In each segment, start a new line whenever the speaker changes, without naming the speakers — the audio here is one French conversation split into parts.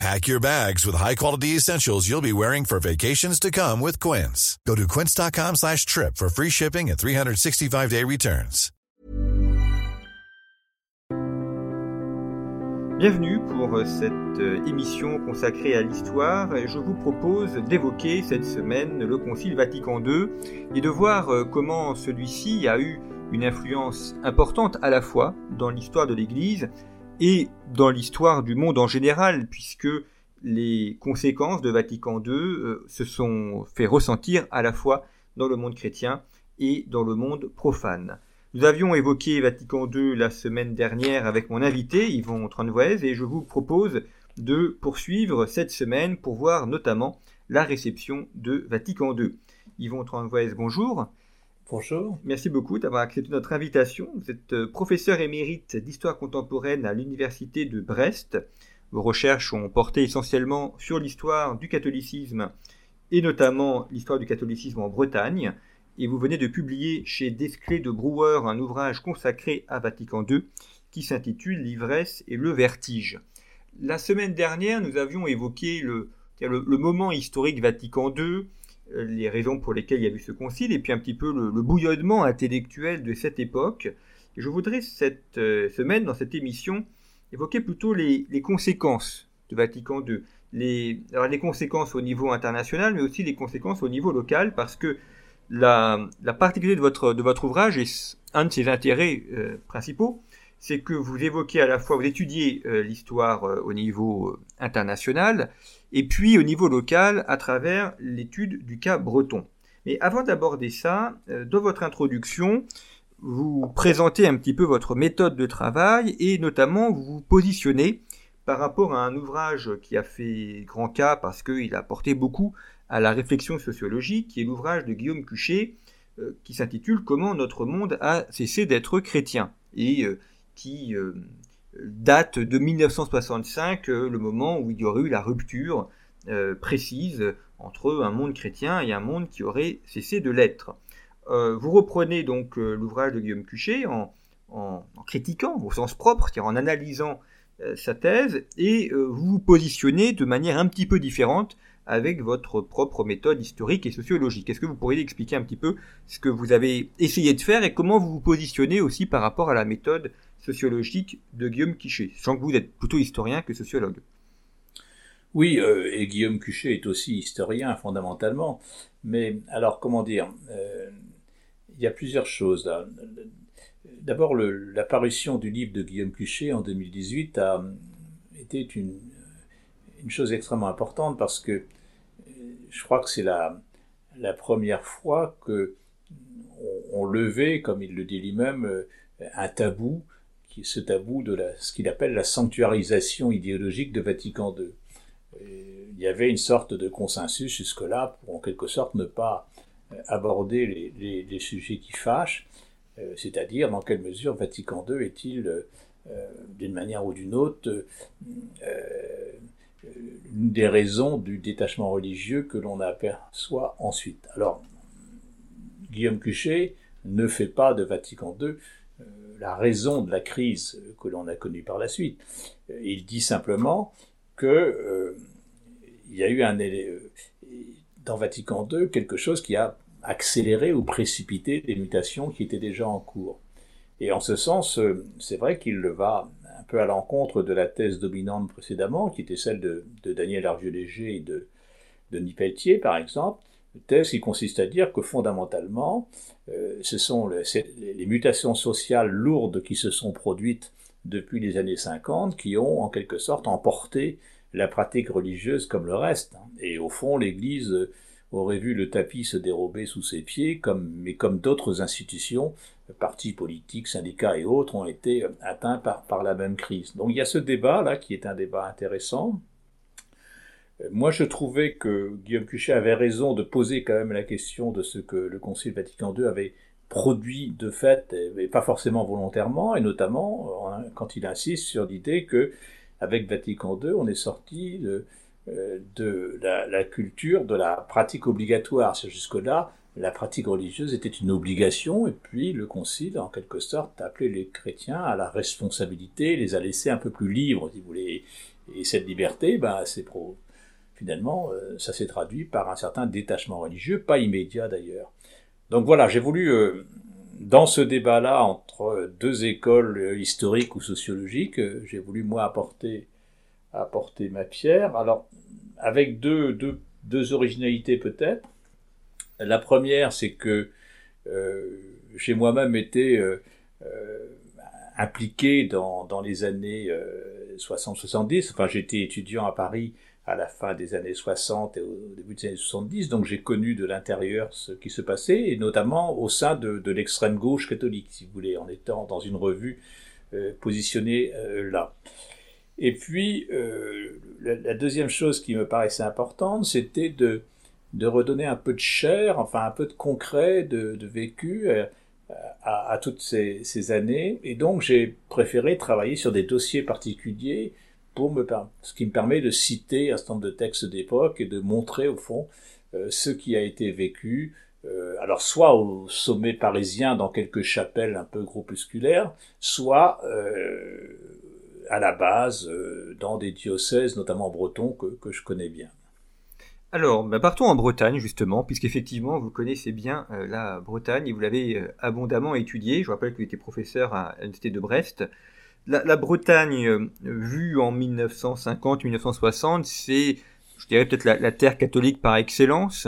Pack your bags with high-quality essentials you'll be wearing for vacations to come with Quince. Go to quince.com slash trip for free shipping and 365-day returns.
Bienvenue pour cette émission consacrée à l'histoire. Je vous propose d'évoquer cette semaine le Concile Vatican II et de voir comment celui-ci a eu une influence importante à la fois dans l'histoire de l'Église et dans l'histoire du monde en général, puisque les conséquences de Vatican II euh, se sont fait ressentir à la fois dans le monde chrétien et dans le monde profane. Nous avions évoqué Vatican II la semaine dernière avec mon invité Yvon Tranvoise et je vous propose de poursuivre cette semaine pour voir notamment la réception de Vatican II. Yvon Tranvoise, bonjour.
Bonjour.
Merci beaucoup d'avoir accepté notre invitation. Vous êtes euh, professeur émérite d'histoire contemporaine à l'université de Brest. Vos recherches ont porté essentiellement sur l'histoire du catholicisme et notamment l'histoire du catholicisme en Bretagne. Et vous venez de publier chez Desclés de Brouwer un ouvrage consacré à Vatican II qui s'intitule L'ivresse et le vertige. La semaine dernière, nous avions évoqué le, moment historique Vatican II, les raisons pour lesquelles il y a eu ce concile, et puis un petit peu le, bouillonnement intellectuel de cette époque. je voudrais cette euh, semaine, dans cette émission, évoquer plutôt les, conséquences de Vatican II. Les, alors les conséquences au niveau international, mais aussi les conséquences au niveau local, parce que la, particularité de votre, de votre ouvrage, et un de ses intérêts euh, principaux, c'est que vous évoquez à la fois, vous étudiez l'histoire au niveau international, et puis au niveau local à travers l'étude du cas breton. Mais avant d'aborder ça, euh, dans votre introduction, vous présentez un petit peu votre méthode de travail et notamment vous vous positionnez par rapport à un ouvrage qui a fait grand cas parce qu'il a apporté beaucoup à la réflexion sociologique, qui est l'ouvrage de Guillaume Cuchet, euh, qui s'intitule Comment notre monde a cessé d'être chrétien et euh, qui date de 1965, euh, le moment où il y aurait eu la rupture euh, précise entre un monde chrétien et un monde qui aurait cessé de l'être. Euh, vous reprenez donc l'ouvrage de Guillaume Cuchet en, critiquant au sens propre, c'est-à-dire en analysant sa thèse, et vous vous positionnez de manière un petit peu différente avec votre propre méthode historique et sociologique. Est-ce que vous pourriez expliquer un petit peu ce que vous avez essayé de faire et comment vous vous positionnez aussi par rapport à la méthode sociologique de Guillaume Quiché, sens que vous êtes plutôt historien que sociologue.
Oui, euh, et Guillaume Cuchet est aussi historien fondamentalement. Mais alors, comment dire euh, Il y a plusieurs choses. D'abord, l'apparition du livre de Guillaume Cuchet en 2018 a été une, chose extrêmement importante parce que euh, je crois que c'est la, la première fois que on, levait, comme il le dit lui-même, un tabou qui tabou de ce qu'il appelle la sanctuarisation idéologique de Vatican II. il y avait une sorte de consensus jusque-là pour en quelque sorte ne pas euh, aborder les, les, sujets qui fâchent, euh, c'est-à-dire dans quelle mesure Vatican II est-il, euh, d'une manière ou d'une autre, une des raisons du détachement religieux que l'on aperçoit ensuite. Alors, Guillaume Cuchet ne fait pas de Vatican II la raison de la crise que l'on a connue par la suite. Il dit simplement que euh, il y a eu euh, dans Vatican II quelque chose qui a accéléré ou précipité des mutations qui étaient déjà en cours. Et en ce sens, euh, c'est vrai qu'il va un peu à l'encontre de la thèse dominante précédemment, qui était celle de, Daniel Arvieux-Léger et de Denis Pelletier, par exemple, thèse qui consiste à dire que fondamentalement, euh, ce sont les, mutations sociales lourdes qui se sont produites depuis les années 50 qui ont en quelque sorte emporté la pratique religieuse comme le reste. Et au fond, l'Église aurait vu le tapis se dérober sous ses pieds, mais comme d'autres institutions, partis politiques, syndicats et autres, ont été atteints par, par la même crise. Donc il y a ce débat-là qui est un débat intéressant, moi, je trouvais que Guillaume Cuchet avait raison de poser quand même la question de ce que le Concile Vatican II avait produit de fait, et pas forcément volontairement, et notamment quand il insiste sur l'idée que avec Vatican II, on est sorti de, de la, la, culture de la pratique obligatoire. Jusque-là, la pratique religieuse était une obligation, et puis le Concile, en quelque sorte, a appelé les chrétiens à la responsabilité, les a laissés un peu plus libres, si vous voulez. Et cette liberté, ben, c'est pro... finalement, euh, ça s'est traduit par un certain détachement religieux, pas immédiat d'ailleurs. Donc voilà, j'ai voulu, euh, dans ce débat-là entre deux écoles euh, historiques ou sociologiques, j'ai voulu moi apporter, apporter ma pierre. Alors, avec deux, deux, deux originalités peut-être. La première, c'est que euh, j'ai moi-même été impliqué dans, dans, les années 60-70. Enfin, j'étais étudiant à Paris à la fin des années 60 et au début des années 70, donc j'ai connu de l'intérieur ce qui se passait, et notamment au sein de, l'extrême gauche catholique, si vous voulez, en étant dans une revue positionnée là. Et puis, la, la, deuxième chose qui me paraissait importante, c'était de redonner un peu de chair, enfin un peu de concret, de, vécu euh, à, toutes ces, années. Et donc j'ai préféré travailler sur des dossiers particuliers pour me ce qui me permet de citer un certain nombre de textes d'époque et de montrer au fond euh, ce qui a été vécu. Euh, alors soit au sommet parisien dans quelques chapelles un peu groupusculaires, soit à la base dans des diocèses, notamment bretons, que je connais bien.
Alors, bah, partons en Bretagne justement, puisqu'effectivement vous connaissez bien euh, la Bretagne et vous l'avez euh, abondamment étudiée. Je rappelle que vous étiez professeur à l'Université de Brest. La, Bretagne, euh, vue en 1950-1960, c'est, je dirais peut-être la, terre catholique par excellence.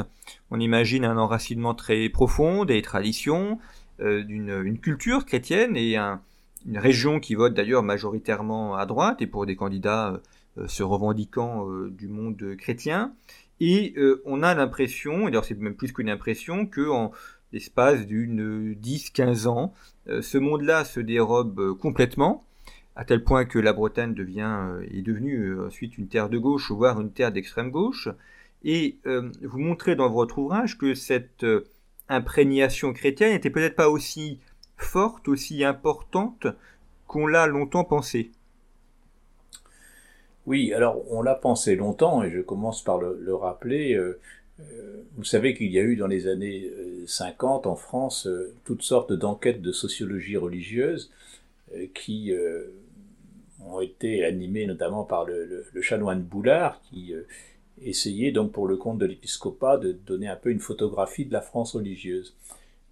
On imagine un enracinement très profond des traditions, d'une culture chrétienne et une région qui vote d'ailleurs majoritairement à droite et pour des candidats se revendiquant du monde chrétien. Et euh, on a l'impression, et d'ailleurs c'est même plus qu'une impression, que en l'espace d'une 10-15 ans, euh, ce monde-là se dérobe euh, complètement, à tel point que la Bretagne devient, est devenue ensuite une terre de gauche, voire une terre d'extrême gauche. Et vous montrez dans votre ouvrage que cette imprégnation chrétienne n'était peut-être pas aussi forte, aussi importante qu'on l'a longtemps pensé.
Oui, alors on l'a pensé longtemps, et je commence par le, rappeler. Euh, euh, vous savez qu'il y a eu dans les années 50 euh, en France toutes sortes d'enquêtes de sociologie religieuse qui ont été animées notamment par le, chanoine Boulard qui essayait donc pour le compte de l'épiscopat de donner un peu une photographie de la France religieuse.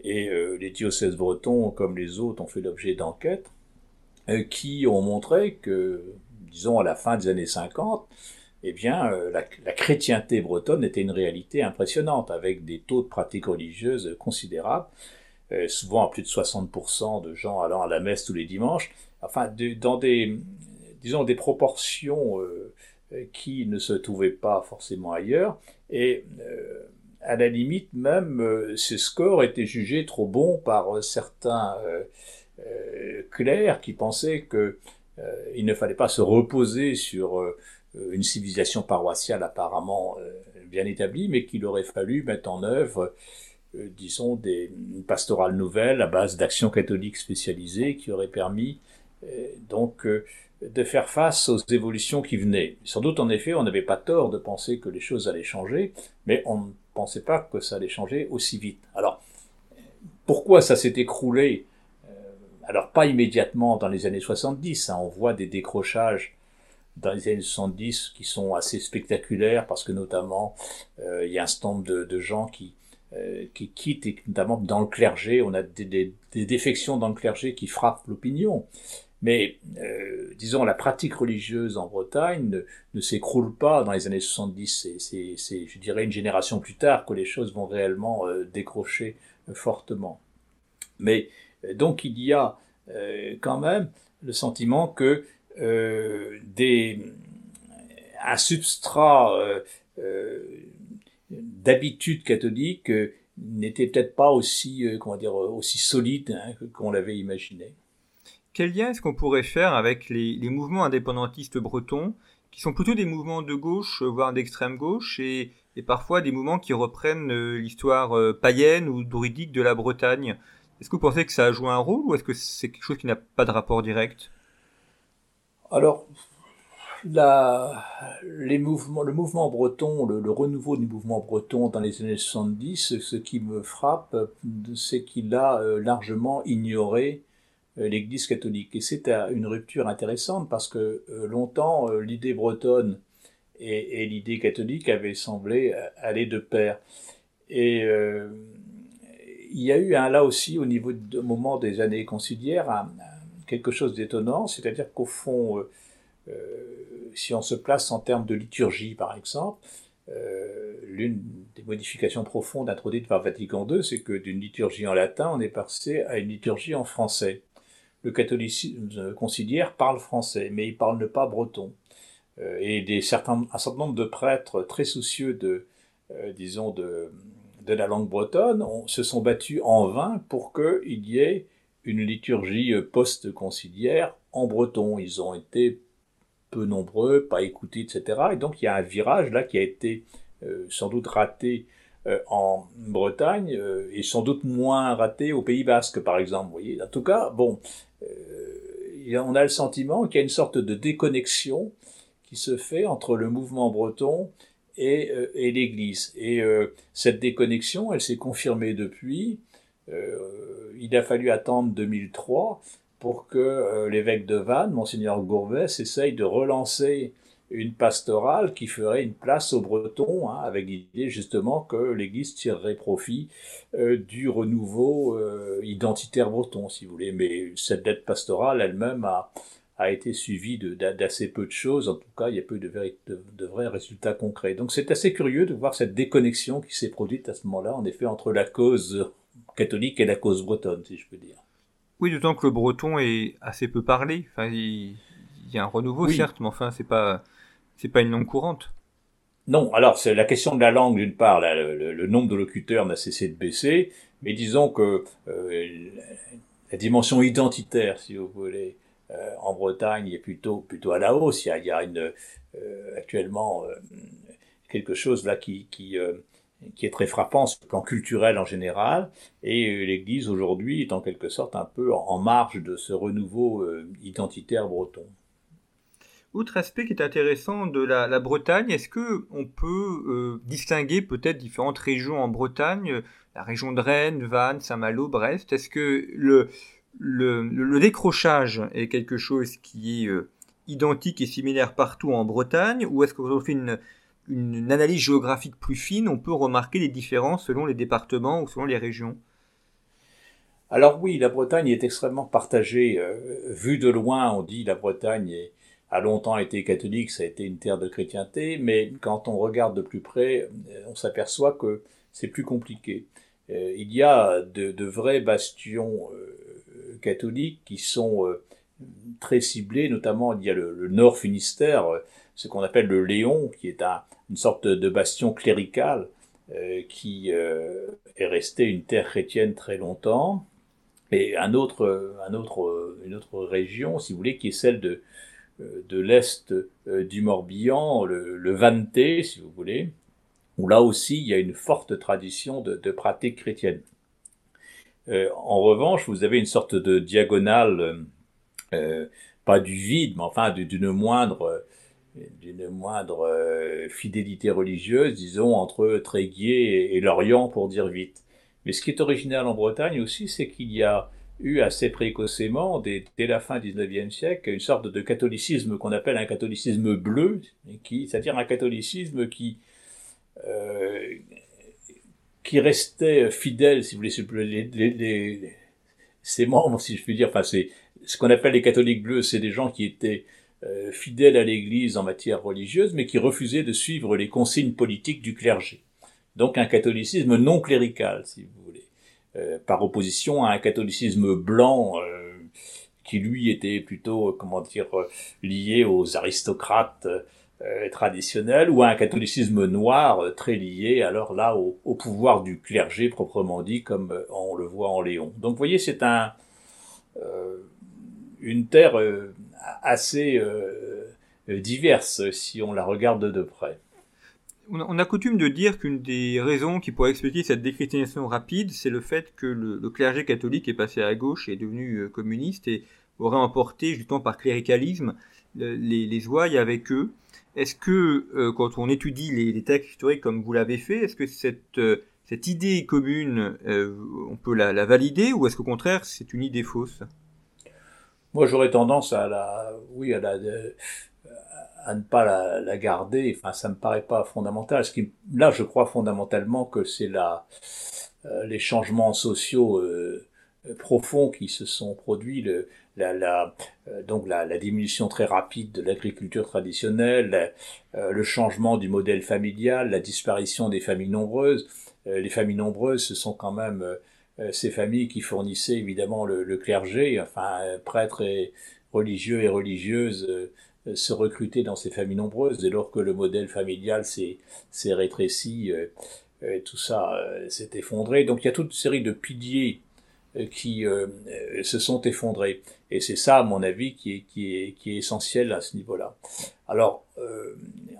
Et les diocèses bretons, comme les autres, ont fait l'objet d'enquêtes qui ont montré que disons à la fin des années 50, eh bien, euh, la, chrétienté bretonne était une réalité impressionnante, avec des taux de pratique religieuse considérables, euh, souvent à plus de 60% de gens allant à la messe tous les dimanches, enfin, dans des, disons, des proportions euh, qui ne se trouvaient pas forcément ailleurs, et à la limite même, ces scores étaient jugés trop bons par certains clercs qui pensaient que euh, il ne fallait pas se reposer sur euh, une civilisation paroissiale apparemment euh, bien établie, mais qu'il aurait fallu mettre en œuvre disons, des, une pastorale nouvelle à base d'actions catholiques spécialisées qui auraient permis donc de faire face aux évolutions qui venaient. Sans doute, en effet, on n'avait pas tort de penser que les choses allaient changer, mais on ne pensait pas que ça allait changer aussi vite. Alors, pourquoi ça s'est écroulé alors pas immédiatement dans les années 70, hein, on voit des décrochages dans les années 70 qui sont assez spectaculaires parce que notamment euh, il y a un certain nombre de, gens qui, euh, qui quittent et notamment dans le clergé, on a des, défections dans le clergé qui frappent l'opinion. Mais euh, disons la pratique religieuse en Bretagne ne, s'écroule pas dans les années 70. C'est, je dirais, une génération plus tard que les choses vont réellement décrocher fortement. Mais donc il y a euh, quand même le sentiment que euh, des, un substrat euh, d'habitude catholique n'était peut-être pas aussi, comment dire, aussi solide hein, qu'on l'avait imaginé.
Quel lien est-ce qu'on pourrait faire avec les, mouvements indépendantistes bretons, qui sont plutôt des mouvements de gauche, voire d'extrême gauche, et, parfois des mouvements qui reprennent l'histoire païenne ou druidique de la Bretagne? Est-ce que vous pensez que ça a joué un rôle ou est-ce que c'est quelque chose qui n'a pas de rapport direct?
Alors, les mouvements, le mouvement breton, le, renouveau du mouvement breton dans les années 70, ce qui me frappe, c'est qu'il a euh, largement ignoré euh, l'Église catholique. Et c'est une rupture intéressante parce que euh, longtemps, l'idée bretonne et, l'idée catholique avaient semblé aller de pair. Et il y a eu un, là aussi, au niveau du moment des années conciliaires, quelque chose d'étonnant, c'est-à-dire qu'au fond, si on se place en termes de liturgie, par exemple, euh, l'une des modifications profondes introduites par Vatican II, c'est que d'une liturgie en latin, on est passé à une liturgie en français. Le catholicisme conciliaire parle français, mais il parle pas breton. Euh, et des certains, un certain nombre de prêtres très soucieux de, euh, disons, de, de la langue bretonne se sont battus en vain pour qu'il y ait une liturgie post-conciliaire en breton. Ils ont été peu nombreux, pas écoutés, etc. Et donc il y a un virage là qui a été euh, sans doute raté euh, en Bretagne euh, et sans doute moins raté au Pays Basque, par exemple. Vous voyez, en tout cas, bon, on a le sentiment qu'il y a une sorte de déconnexion qui se fait entre le mouvement breton et, et l'Église. Et cette déconnexion, elle s'est confirmée depuis. il a fallu attendre 2003 pour que euh, l'évêque de Vannes, monseigneur Gourbet, essaye de relancer une pastorale qui ferait une place aux Bretons, hein, avec l'idée justement que l'Église tirerait profit euh, du renouveau euh, identitaire breton, si vous voulez. Mais cette dette pastorale elle-même a, a été suivie d'assez peu de choses. En tout cas, il y a peu de, de vrais résultats concrets. Donc c'est assez curieux de voir cette déconnexion qui s'est produite à ce moment-là, en effet, entre la cause catholique et la cause bretonne, si je peux dire.
Oui, d'autant que le breton est assez peu parlé. Enfin, il, y a un renouveau, certes, mais enfin, c'est pas, c'est pas une langue courante.
Non, alors c'est la question de la langue d'une part, le, nombre de locuteurs n'a cessé de baisser, mais disons que euh, la dimension identitaire, si vous voulez, euh, en Bretagne est plutôt plutôt à la hausse. Il y a, euh, actuellement quelque chose là qui, qui est très frappant sur le plan culturel en général, et l'Église aujourd'hui est en quelque sorte un peu en marge de ce renouveau identitaire breton.
Autre aspect qui est intéressant de la, Bretagne, est-ce que on peut euh, distinguer peut-être différentes régions en Bretagne, la région de Rennes, Vannes, Saint-Malo, Brest? Est-ce que le, décrochage est quelque chose qui est identique et similaire partout en Bretagne, ou est-ce qu'on fait une, analyse géographique plus fine, on peut remarquer les différences selon les départements ou selon les régions?
Alors oui, la Bretagne est extrêmement partagée. Euh, vu de loin, on dit la Bretagne a longtemps été catholique, ça a été une terre de chrétienté, mais quand on regarde de plus près, euh, on s'aperçoit que c'est plus compliqué. Euh, il y a de, vrais bastions catholiques qui sont très ciblés, notamment il y a le Nord Finistère, ce qu'on appelle le Léon, qui est un, une sorte de bastion clérical euh, qui euh, est resté une terre chrétienne très longtemps, et un autre, une autre région, si vous voulez, qui est celle de, de l'est euh, du Morbihan, le, le si vous voulez, où là aussi il y a une forte tradition de, de pratique chrétienne. en revanche, vous avez une sorte de diagonale, pas du vide, mais enfin d'une moindre d'une moindre euh, fidélité religieuse, disons, entre Tréguier et, Lorient, pour dire vite. Mais ce qui est original en Bretagne aussi, c'est qu'il y a eu assez précocement, dès, la fin du XIXe siècle, une sorte de catholicisme qu'on appelle un catholicisme bleu, c'est-à-dire un catholicisme qui, euh, qui restait fidèle, si vous voulez, les, les, les, ses membres, si je puis dire, enfin, ce qu'on appelle les catholiques bleus, c'est des gens qui étaient euh, fidèles à l'Église en matière religieuse, mais qui refusaient de suivre les consignes politiques du clergé. Donc un catholicisme non clérical, si vous par opposition à un catholicisme blanc euh, qui lui était plutôt, comment dire, lié aux aristocrates traditionnels, ou à un catholicisme noir très lié alors là au, pouvoir du clergé proprement dit, comme on le voit en Léon. Donc vous voyez, c'est un une terre assez euh, diverse si on la regarde de près.
On a coutume de dire qu'une des raisons qui pourrait expliquer cette déchristianisation rapide, c'est le fait que le, clergé catholique est passé à gauche et est devenu euh, communiste et aurait emporté, justement par cléricalisme, les, les avec eux. Est-ce que, euh, quand on étudie les, textes historiques comme vous l'avez fait, est-ce que cette, euh, idée commune, on peut la, la valider ou est-ce qu'au contraire, c'est une idée fausse?
Moi, j'aurais tendance à la, oui, à la, à ne pas la, garder. Enfin, ça me paraît pas fondamental. Ce qui, là, je crois fondamentalement que c'est la, euh, les changements sociaux euh, profonds qui se sont produits, le, la, la euh, donc la, la, diminution très rapide de l'agriculture traditionnelle, le changement du modèle familial, la disparition des familles nombreuses. les familles nombreuses, ce sont quand même ces familles qui fournissaient évidemment le, le clergé, enfin prêtres et religieux et religieuses se recruter dans ces familles nombreuses, dès lors que le modèle familial s'est rétréci, euh, euh, tout ça s'est effondré. Donc il y a toute une série de piliers qui se sont effondrés. Et c'est ça, à mon avis, qui est, qui est, qui est essentiel à ce niveau-là. Alors,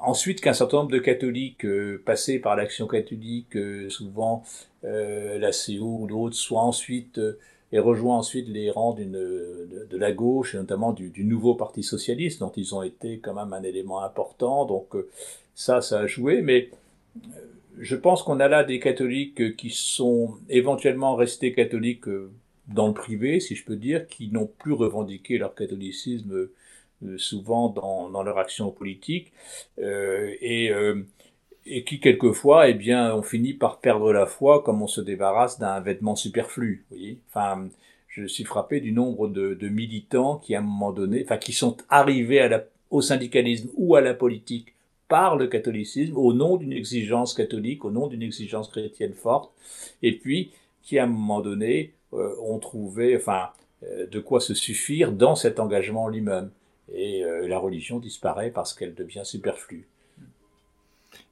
ensuite qu'un certain nombre de catholiques passés par l'action catholique, souvent la CEU ou d'autres, soient ensuite et rejoint ensuite les rangs de, la gauche et notamment du, nouveau Parti socialiste dont ils ont été quand même un élément important. Donc euh, ça, ça a joué, mais euh, je pense qu'on a là des catholiques qui sont éventuellement restés catholiques euh, dans le privé, si je peux dire, qui n'ont plus revendiqué leur catholicisme souvent dans, leur action politique euh, et et qui quelquefois, eh bien, on finit par perdre la foi comme on se débarrasse d'un vêtement superflu. Vous voyez enfin, je suis frappé du nombre de, militants qui, à un moment donné, enfin, qui sont arrivés au syndicalisme ou à la politique par le catholicisme au nom d'une exigence catholique, au nom d'une exigence chrétienne forte, et puis qui, à un moment donné, euh, ont trouvé, enfin, euh, de quoi se suffire dans cet engagement lui-même. Et euh, la religion disparaît parce qu'elle devient superflue.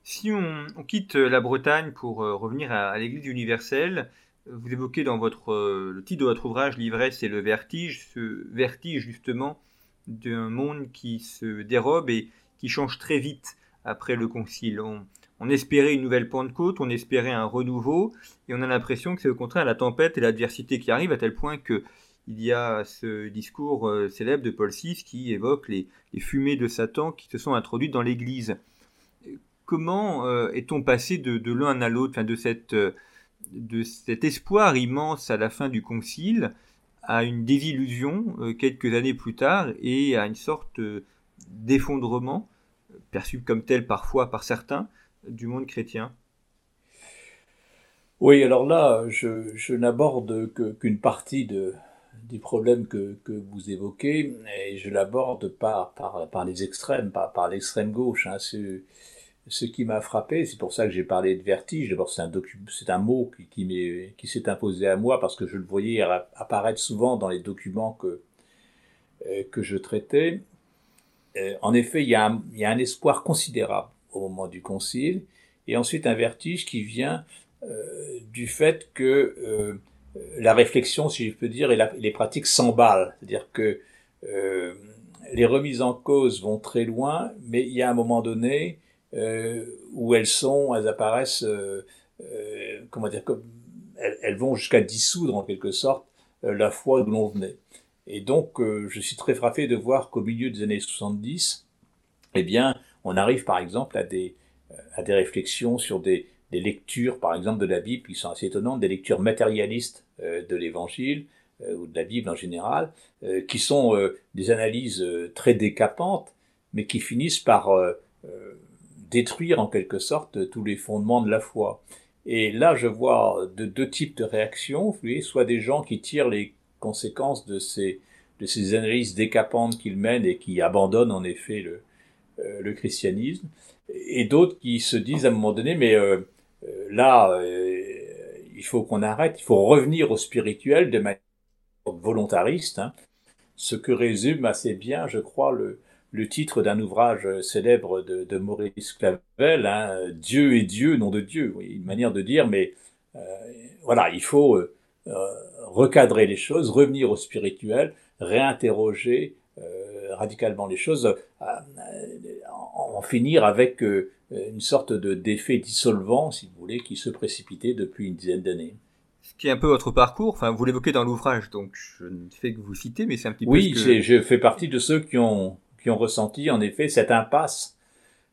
Si on, quitte la Bretagne pour euh, revenir à, l'Église universelle, vous évoquez dans votre, euh, le titre de votre ouvrage L'ivresse et le vertige, ce vertige justement d'un monde qui se dérobe et qui change très vite après le concile. On, espérait une nouvelle Pentecôte, on espérait un renouveau, et on a l'impression que c'est au contraire la tempête et l'adversité qui arrivent, à tel point que il y a ce discours euh, célèbre de Paul VI qui évoque les, fumées de Satan qui se sont introduites dans l'Église comment euh, est-on passé de, l'un à l'autre, euh, de cet espoir immense à la fin du concile à une désillusion euh, quelques années plus tard et à une sorte d'effondrement, perçu comme tel parfois par certains, du monde chrétien?
Oui, alors là, je, n'aborde qu'une partie de, du problème que, vous évoquez, et je l'aborde par, par, les extrêmes, par, par l'extrême gauche. Hein, ce qui m'a frappé, c'est pour ça que j'ai parlé de vertige. D'abord, c'est un, c'est un mot qui, qui, qui s'est imposé à moi parce que je le voyais apparaître souvent dans les documents que, euh, que je traitais. Euh, en effet, il y, a un, il y, a un, espoir considérable au moment du concile, et ensuite un vertige qui vient euh, du fait que euh, la réflexion, si je peux dire, et les pratiques s'emballent. C'est-à-dire que euh, les remises en cause vont très loin, mais il y a un moment donné où elles sont, elles apparaissent, euh, euh, comment dire, comme, elles, vont jusqu'à dissoudre en quelque sorte la foi d'où l'on venait. Et donc, je suis très frappé de voir qu'au milieu des années 70, eh bien, on arrive par exemple à des, à des réflexions sur des, des lectures, par exemple, de la Bible qui sont assez étonnantes, des lectures matérialistes de l'Évangile ou de la Bible en général, qui sont des analyses très décapantes, mais qui finissent par détruire en quelque sorte tous les fondements de la foi. Et là, je vois de deux types de réactions, soit des gens qui tirent les conséquences de ces, de ces analyses décapantes qu'ils mènent et qui abandonnent en effet le, euh, le christianisme, et d'autres qui se disent à un moment donné, mais euh, euh, là, il faut qu'on arrête, il faut revenir au spirituel de manière volontariste, hein, ce que résume assez bien, je crois, le, le titre d'un ouvrage célèbre de, de Maurice Clavel, hein, Dieu est Dieu, nom de Dieu, oui, une manière de dire, mais euh, voilà, il faut euh, recadrer les choses, revenir au spirituel, réinterroger euh, radicalement les choses, en, finir avec une sorte de d'effet dissolvant, si vous voulez, qui se précipitait depuis une dizaine d'années.
Ce qui est un peu votre parcours, enfin vous l'évoquez dans l'ouvrage, donc je ne fais que vous citer, mais c'est un petit
oui,
peu.
Oui, je fais partie de ceux qui ont qui ont ressenti en effet cette impasse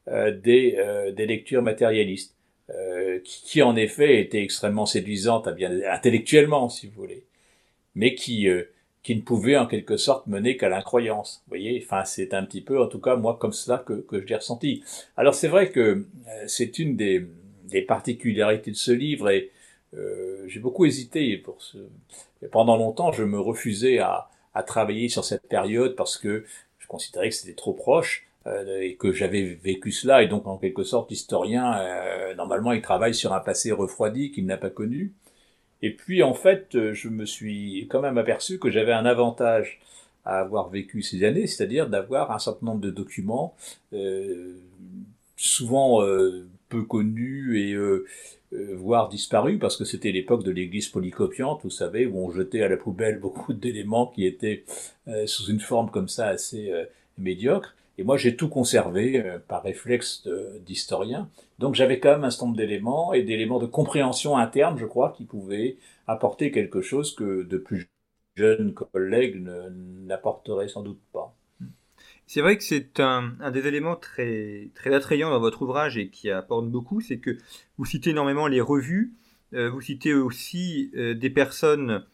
euh, des, euh, des lectures matérialistes, euh, qui, qui, en effet étaient extrêmement séduisantes à bien intellectuellement, si vous voulez, mais qui qui ne pouvaient en quelque sorte mener qu'à l'incroyance. Vous voyez, enfin c'est un petit peu, en tout cas moi comme cela que, que je l'ai ressenti. Alors c'est vrai que c'est une des, des particularités de ce livre et euh, j'ai beaucoup hésité pour ce. Pendant longtemps, je me refusais à, à travailler sur cette période parce que considérais que c'était trop proche euh, et que j'avais vécu cela et donc en quelque sorte l'historien euh, normalement il travaille sur un passé refroidi qu'il n'a pas connu. Et puis en fait, je me suis quand même aperçu que j'avais un avantage à avoir vécu ces années, c'est-à-dire d'avoir un certain nombre de documents, euh, souvent euh, peu connus et euh, euh, voire disparu parce que c'était l'époque de l'église polycopiante, vous savez, où on jetait à la poubelle beaucoup d'éléments qui étaient euh, sous une forme comme ça assez euh, médiocre. Et moi, j'ai tout conservé par réflexe d'historien. Donc, j'avais quand même un certain nombre d'éléments et d'éléments de compréhension interne, je crois, qui pouvaient apporter quelque chose que de plus jeunes collègues n'apporteraient sans doute pas.
C'est vrai que c'est un, un, des éléments très, très attrayants dans votre ouvrage et qui apporte beaucoup, c'est que vous citez énormément les revues, euh, vous citez aussi euh, des personnes,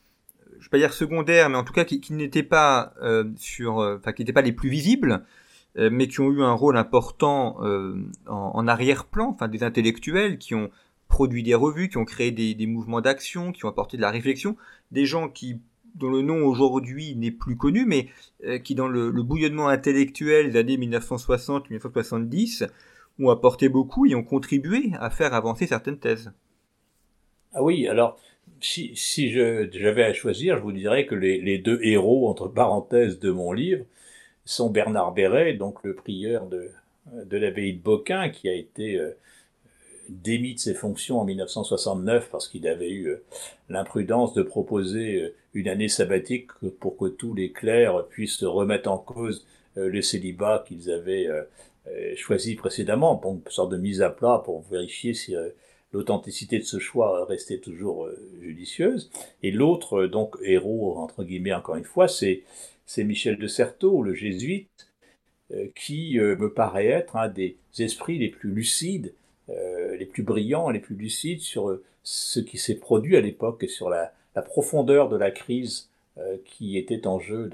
je ne vais pas dire secondaires, mais en tout cas qui, qui n'étaient pas euh, sur, euh, enfin qui n'étaient pas les plus visibles, euh, mais qui ont eu un rôle important en, en arrière-plan, enfin des intellectuels qui ont produit des revues, qui ont créé des, des mouvements d'action, qui ont apporté de la réflexion, des gens qui dont le nom aujourd'hui n'est plus connu, mais euh, qui dans le, bouillonnement intellectuel des années 1960-1970 ont apporté beaucoup et ont contribué à faire avancer certaines thèses.
Ah oui, alors si, j'avais à choisir, je vous dirais que les, deux héros, entre parenthèses, de mon livre sont Bernard Béret, donc le prieur de, l'abbaye de Beaucain, qui a été euh, démis de ses fonctions en 1969 parce qu'il avait eu euh, l'imprudence de proposer euh, une année sabbatique pour que tous les clercs puissent remettre en cause euh, le célibat qu'ils avaient choisi précédemment, pour une sorte de mise à plat pour vérifier si l'authenticité de ce choix restait toujours judicieuse. Et l'autre, donc héros, entre guillemets, encore une fois, c'est Michel de Certeau, le jésuite, qui me paraît être un des esprits les plus lucides euh, les plus brillants, les plus lucides sur euh, ce qui s'est produit à l'époque et sur la, profondeur de la crise euh, qui était en jeu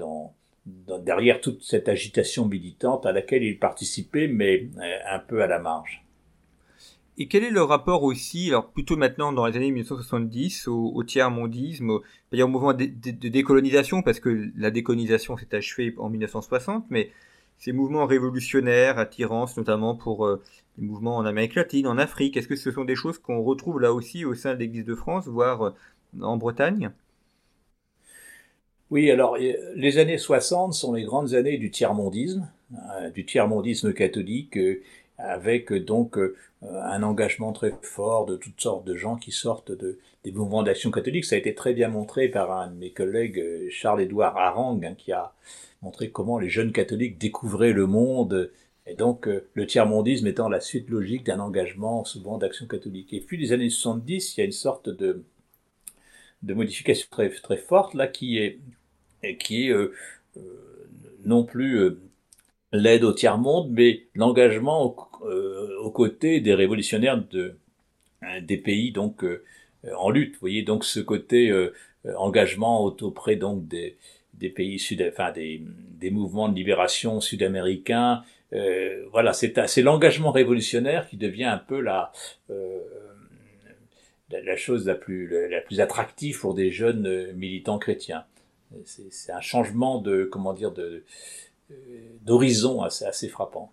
derrière toute cette agitation militante à laquelle il participait, mais un peu à la marge.
Et quel est le rapport aussi, alors plutôt maintenant dans les années 1970, au, au tiers-mondisme, au, au mouvement de, de, de, décolonisation, parce que la décolonisation s'est achevée en 1960, mais ces mouvements révolutionnaires, attirance notamment pour euh, les mouvements en Amérique latine, en Afrique, est-ce que ce sont des choses qu'on retrouve là aussi au sein de l'Église de France, voire euh, en Bretagne?
Oui, alors les années 60 sont les grandes années du tiers-mondisme, euh, du tiers-mondisme catholique, avec donc un engagement très fort de toutes sortes de gens qui sortent de, des mouvements d'action catholique. Ça a été très bien montré par un de mes collègues, Charles-Édouard Harang, hein, qui a montrer comment les jeunes catholiques découvraient le monde, et donc euh, le tiers-mondisme étant la suite logique d'un engagement souvent d'action catholique. Et puis les années 70, il y a une sorte de, de modification très, très forte là qui est, qui est euh, euh, non plus l'aide au tiers-monde, mais l'engagement aux côtés des révolutionnaires de, des pays donc en lutte. Vous voyez donc ce côté engagement auprès donc des, des pays sud, enfin des, des mouvements de libération sud-américains. Euh, voilà, c'est l'engagement révolutionnaire qui devient un peu la, euh, la, chose la plus, la, plus attractive pour des jeunes euh, militants chrétiens. C'est un changement de, comment dire, de euh, d'horizon assez, assez frappant.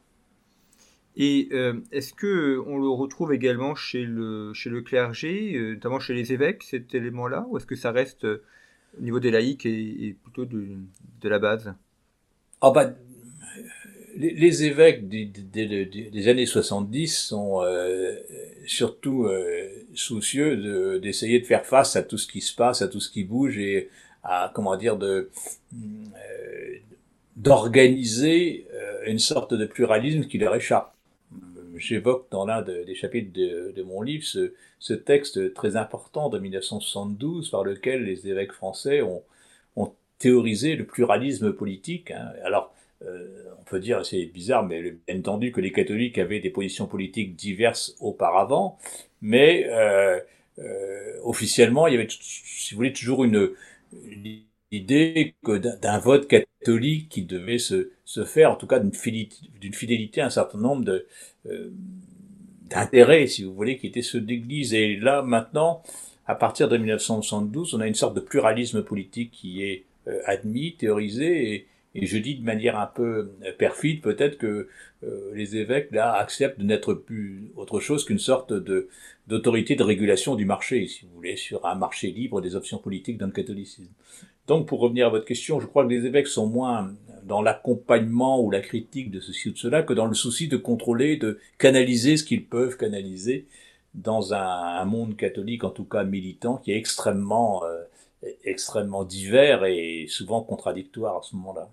Et euh, est-ce que on le retrouve également chez le chez le clergé, notamment chez les évêques, cet élément-là, ou est-ce que ça reste au niveau des laïcs et, plutôt de, de, la base?
Ah bah, les, les évêques des, des, des, années 70 sont euh, surtout euh, soucieux d'essayer de, faire face à tout ce qui se passe, à tout ce qui bouge et à comment dire de euh, d'organiser euh, une sorte de pluralisme qui leur échappe. j'évoque dans l'un des chapitres de, mon livre ce, texte très important de 1972 par lequel les évêques français ont, théorisé le pluralisme politique. Hein. Alors, euh, on peut dire, c'est bizarre, mais bien entendu que les catholiques avaient des positions politiques diverses auparavant, mais euh, euh, officiellement, il y avait, si vous voulez, toujours une idée que d'un vote catholique qui devait se, se faire, en tout cas d'une fidélité, fidélité à un certain nombre de d'intérêts, si vous voulez, qui étaient ceux de l'Église. Et là, maintenant, à partir de 1972, on a une sorte de pluralisme politique qui est admis, théorisé, et, et je dis de manière un peu perfide peut-être que euh, les évêques là acceptent de n'être plus autre chose qu'une sorte de d'autorité de régulation du marché, si vous voulez, sur un marché libre des options politiques dans le catholicisme. Donc pour revenir à votre question, je crois que les évêques sont moins dans l'accompagnement ou la critique de ceci ou de cela que dans le souci de contrôler, de canaliser ce qu'ils peuvent canaliser dans un, monde catholique, en tout cas militant, qui est extrêmement euh, extrêmement divers et souvent contradictoire à ce moment-là.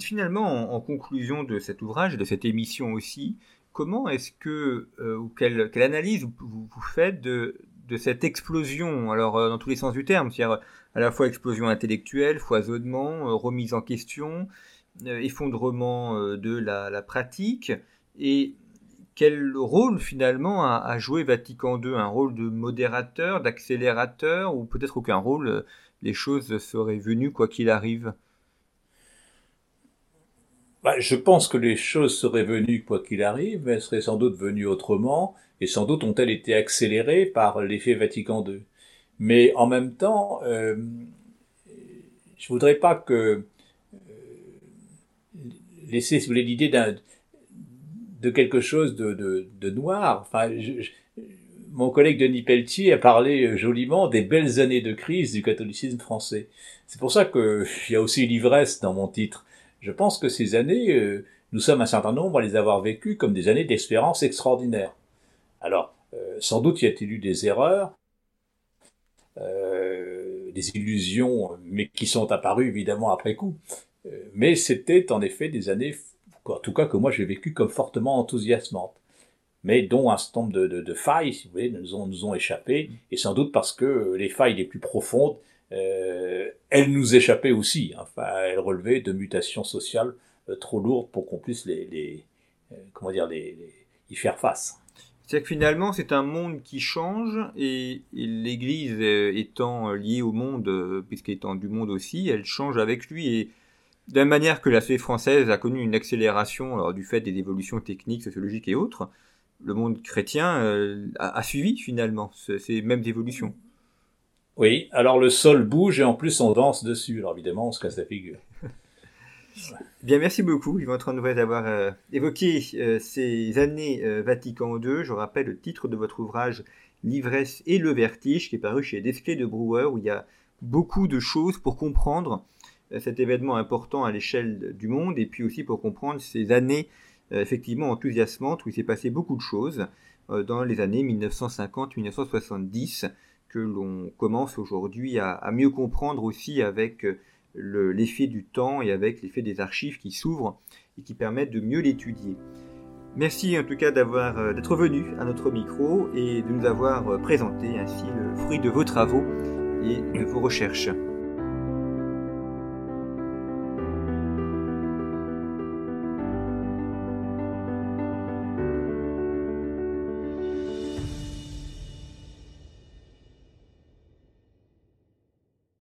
Finalement, en, conclusion de cet ouvrage, de cette émission aussi, comment est-ce que, euh, ou quelle, analyse vous, faites de, cette explosion, alors euh, dans tous les sens du terme, c'est-à-dire à la fois explosion intellectuelle, foisonnement, euh, remise en question, effondrement de la, pratique, et quel rôle finalement a, joué Vatican II Un rôle de modérateur, d'accélérateur, ou peut-être aucun rôle, les choses seraient venues quoi qu'il arrive?
Bah, je pense que les choses seraient venues quoi qu'il arrive, mais elles seraient sans doute venues autrement, et sans doute ont-elles été accélérées par l'effet Vatican II. Mais en même temps, euh, je voudrais pas que euh, laisser, si l'idée d'un de quelque chose de, de, de noir. Enfin, mon collègue Denis Pelletier a parlé joliment des belles années de crise du catholicisme français. C'est pour ça qu'il y a aussi l'ivresse dans mon titre. Je pense que ces années, euh, nous sommes un certain nombre à les avoir vécues comme des années d'espérance extraordinaire. Alors, euh, sans doute y a-t-il eu des erreurs, euh, des illusions, mais qui sont apparues évidemment après coup. mais c'était en effet des années, en tout cas que moi j'ai vécu comme fortement enthousiasmantes mais dont un certain nombre de, failles, si vous voulez, nous ont, nous ont échappé, et sans doute parce que les failles les plus profondes euh, elle nous échappait aussi. Enfin, elle relevait de mutations sociales euh, trop lourdes pour qu'on puisse les, euh, comment dire, les, y faire face.
C'est-à-dire que finalement, c'est un monde qui change et, l'Église étant liée au monde, puisqu'étant du monde aussi, elle change avec lui. Et de la manière que la société française a connu une accélération alors, du fait des évolutions techniques, sociologiques et autres, le monde chrétien a, a, suivi finalement ces mêmes évolutions.
Oui, alors le sol bouge et en plus on danse dessus. Alors évidemment, on se casse la figure.
Bien, merci beaucoup, Yvan Trondouet, d'avoir euh, évoqué euh, ces années euh, Vatican II. Je rappelle le titre de votre ouvrage L'ivresse et le vertige, qui est paru chez Desclés de Brouwer, où il y a beaucoup de choses pour comprendre cet événement important à l'échelle du monde, et puis aussi pour comprendre ces années effectivement enthousiasmantes où il s'est passé beaucoup de choses dans les années 1950-1970 que l'on commence aujourd'hui à, mieux comprendre aussi avec euh, l'effet du temps et avec l'effet des archives qui s'ouvrent et qui permettent de mieux l'étudier. Merci en tout cas euh, d'être venu à notre micro et de nous avoir euh, présenté ainsi le fruit de vos travaux et de vos recherches.